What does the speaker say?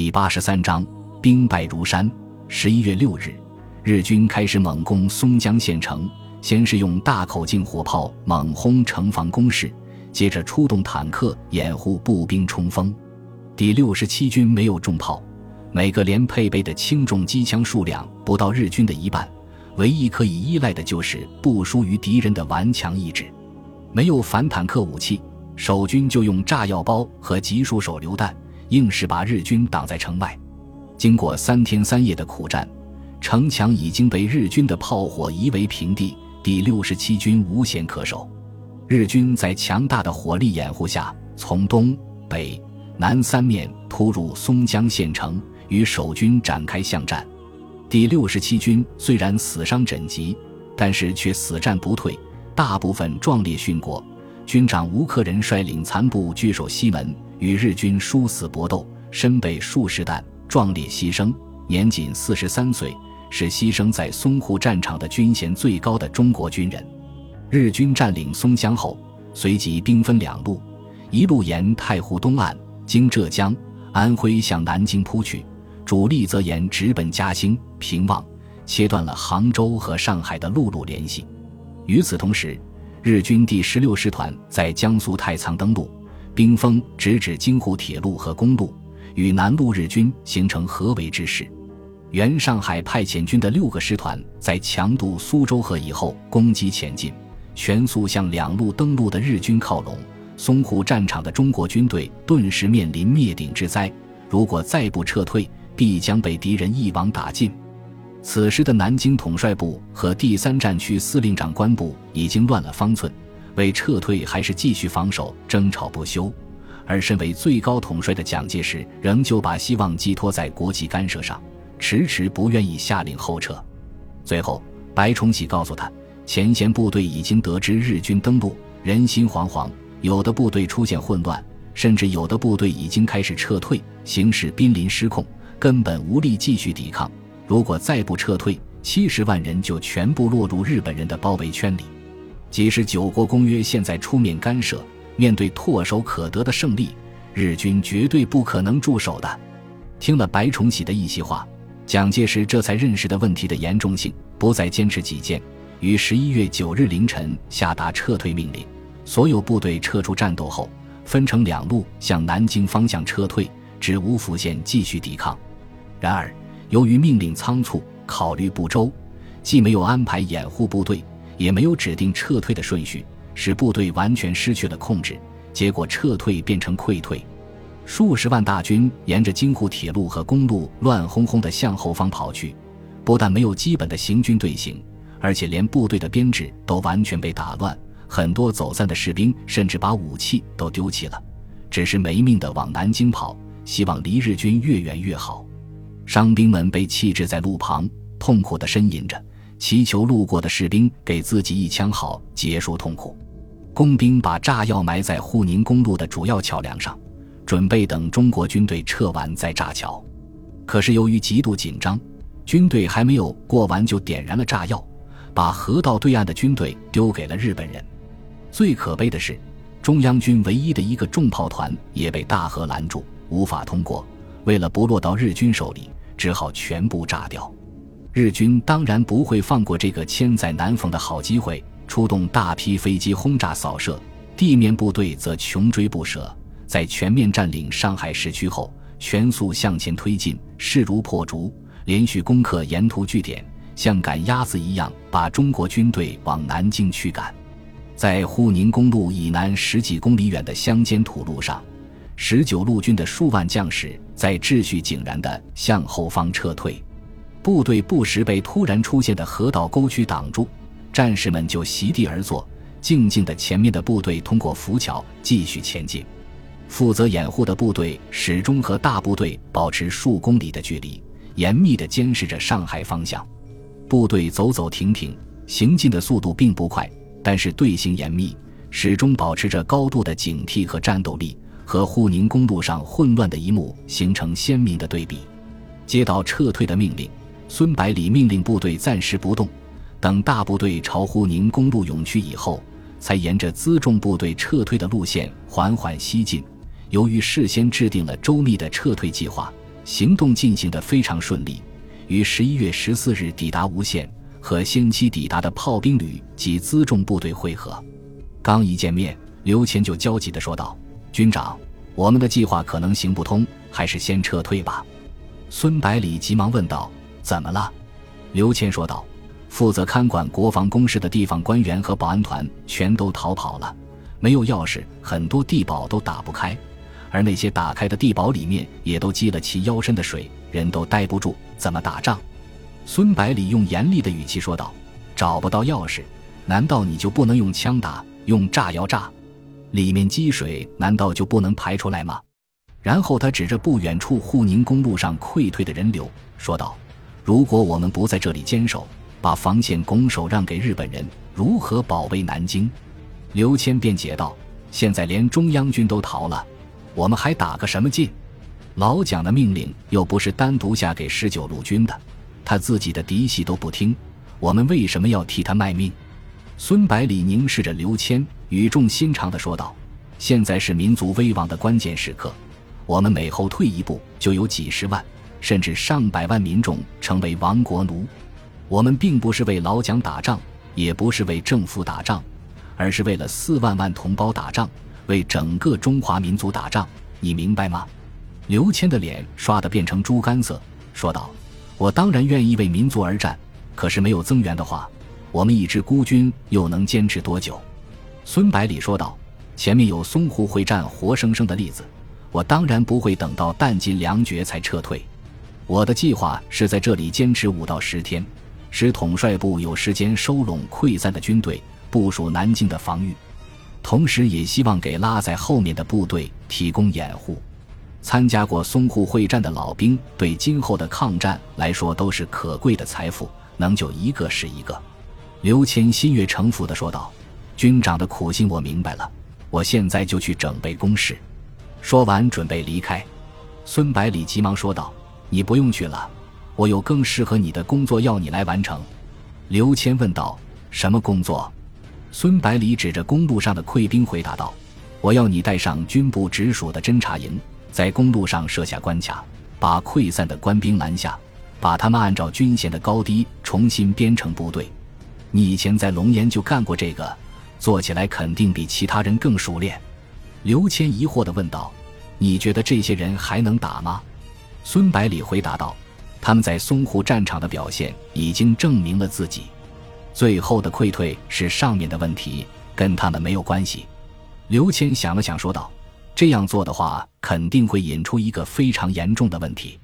第八十三章兵败如山。十一月六日，日军开始猛攻松江县城，先是用大口径火炮猛轰城防工事，接着出动坦克掩护步兵冲锋。第六十七军没有重炮，每个连配备的轻重机枪数量不到日军的一半，唯一可以依赖的就是不输于敌人的顽强意志。没有反坦克武器，守军就用炸药包和集束手榴弹。硬是把日军挡在城外，经过三天三夜的苦战，城墙已经被日军的炮火夷为平地。第六十七军无险可守，日军在强大的火力掩护下，从东北南三面突入松江县城，与守军展开巷战。第六十七军虽然死伤枕藉，但是却死战不退，大部分壮烈殉国。军长吴克仁率领残部据守西门。与日军殊死搏斗，身被数十弹，壮烈牺牲，年仅四十三岁，是牺牲在淞沪战场的军衔最高的中国军人。日军占领松江后，随即兵分两路，一路沿太湖东岸经浙江、安徽向南京扑去，主力则沿直奔嘉兴、平望，切断了杭州和上海的陆路联系。与此同时，日军第十六师团在江苏太仓登陆。兵锋直指京沪铁路和公路，与南路日军形成合围之势。原上海派遣军的六个师团在强渡苏州河以后攻击前进，全速向两路登陆的日军靠拢。淞沪战场的中国军队顿时面临灭顶之灾，如果再不撤退，必将被敌人一网打尽。此时的南京统帅部和第三战区司令长官部已经乱了方寸。为撤退还是继续防守争吵不休，而身为最高统帅的蒋介石仍旧把希望寄托在国际干涉上，迟迟不愿意下令后撤。最后，白崇禧告诉他，前线部队已经得知日军登陆，人心惶惶，有的部队出现混乱，甚至有的部队已经开始撤退，形势濒临失控，根本无力继续抵抗。如果再不撤退，七十万人就全部落入日本人的包围圈里。即使九国公约现在出面干涉，面对唾手可得的胜利，日军绝对不可能驻守的。听了白崇禧的一席话，蒋介石这才认识的问题的严重性，不再坚持己见，于十一月九日凌晨下达撤退命令，所有部队撤出战斗后，分成两路向南京方向撤退，至芜湖县继续抵抗。然而，由于命令仓促，考虑不周，既没有安排掩护部队。也没有指定撤退的顺序，使部队完全失去了控制。结果撤退变成溃退，数十万大军沿着京沪铁路和公路乱哄哄地向后方跑去，不但没有基本的行军队形，而且连部队的编制都完全被打乱。很多走散的士兵甚至把武器都丢弃了，只是没命地往南京跑，希望离日军越远越好。伤兵们被弃置在路旁，痛苦地呻吟着。祈求路过的士兵给自己一枪，好结束痛苦。工兵把炸药埋在沪宁公路的主要桥梁上，准备等中国军队撤完再炸桥。可是由于极度紧张，军队还没有过完就点燃了炸药，把河道对岸的军队丢给了日本人。最可悲的是，中央军唯一的一个重炮团也被大河拦住，无法通过。为了不落到日军手里，只好全部炸掉。日军当然不会放过这个千载难逢的好机会，出动大批飞机轰炸扫射，地面部队则穷追不舍。在全面占领上海市区后，全速向前推进，势如破竹，连续攻克沿途据点，像赶鸭子一样把中国军队往南京驱赶。在沪宁公路以南十几公里远的乡间土路上，十九路军的数 万将士在秩序井然地向后方撤退。部队不时被突然出现的河道沟渠挡住，战士们就席地而坐，静静的。前面的部队通过浮桥继续前进，负责掩护的部队始终和大部队保持数公里的距离，严密的监视着上海方向。部队走走停停，行进的速度并不快，但是队形严密，始终保持着高度的警惕和战斗力，和沪宁公路上混乱的一幕形成鲜明的对比。接到撤退的命令。孙百里命令部队暂时不动，等大部队朝沪宁公路涌去以后，才沿着辎重部队撤退的路线缓缓西进。由于事先制定了周密的撤退计划，行动进行得非常顺利，于十一月十四日抵达吴县，和先期抵达的炮兵旅及辎重部队会合。刚一见面，刘谦就焦急地说道：“军长，我们的计划可能行不通，还是先撤退吧。”孙百里急忙问道：“怎么了？”刘谦说道：“负责看管国防工事的地方官员和保安团全都逃跑了，没有钥匙，很多地堡都打不开。”而那些打开的地堡里面也都积了齐腰深的水，人都待不住，怎么打仗？孙百里用严厉的语气说道：“找不到钥匙，难道你就不能用枪打，用炸药炸？里面积水，难道就不能排出来吗？”然后他指着不远处沪宁公路上溃退的人流，说道：“如果我们不在这里坚守，把防线拱手让给日本人，如何保卫南京？”刘谦辩解道：“现在连中央军都逃了。”我们还打个什么劲？老蒋的命令又不是单独下给十九路军的，他自己的嫡系都不听，我们为什么要替他卖命？孙百里凝视着刘谦，语重心长地说道：“现在是民族危亡的关键时刻，我们每后退一步，就有几十万甚至上百万民众成为亡国奴。我们并不是为老蒋打仗，也不是为政府打仗，而是为了四万万同胞打仗。”为整个中华民族打仗，你明白吗？刘谦的脸刷的变成猪肝色，说道：“我当然愿意为民族而战，可是没有增援的话，我们一支孤军又能坚持多久？”孙百里说道：“前面有淞沪会战活生生的例子，我当然不会等到弹尽粮绝才撤退。我的计划是在这里坚持五到十天，使统帅部有时间收拢溃散的军队，部署南京的防御。”同时，也希望给拉在后面的部队提供掩护。参加过淞沪会战的老兵，对今后的抗战来说都是可贵的财富，能救一个是一个。刘谦心悦诚服地说道：“军长的苦心我明白了，我现在就去整备工事。”说完，准备离开。孙百里急忙说道：“你不用去了，我有更适合你的工作要你来完成。”刘谦问道：“什么工作？”孙百里指着公路上的溃兵回答道：“我要你带上军部直属的侦察营，在公路上设下关卡，把溃散的官兵拦下，把他们按照军衔的高低重新编成部队。你以前在龙岩就干过这个，做起来肯定比其他人更熟练。”刘谦疑惑地问道：“你觉得这些人还能打吗？”孙百里回答道：“他们在淞沪战场的表现已经证明了自己。”最后的溃退是上面的问题，跟他们没有关系。刘谦想了想，说道：“这样做的话，肯定会引出一个非常严重的问题。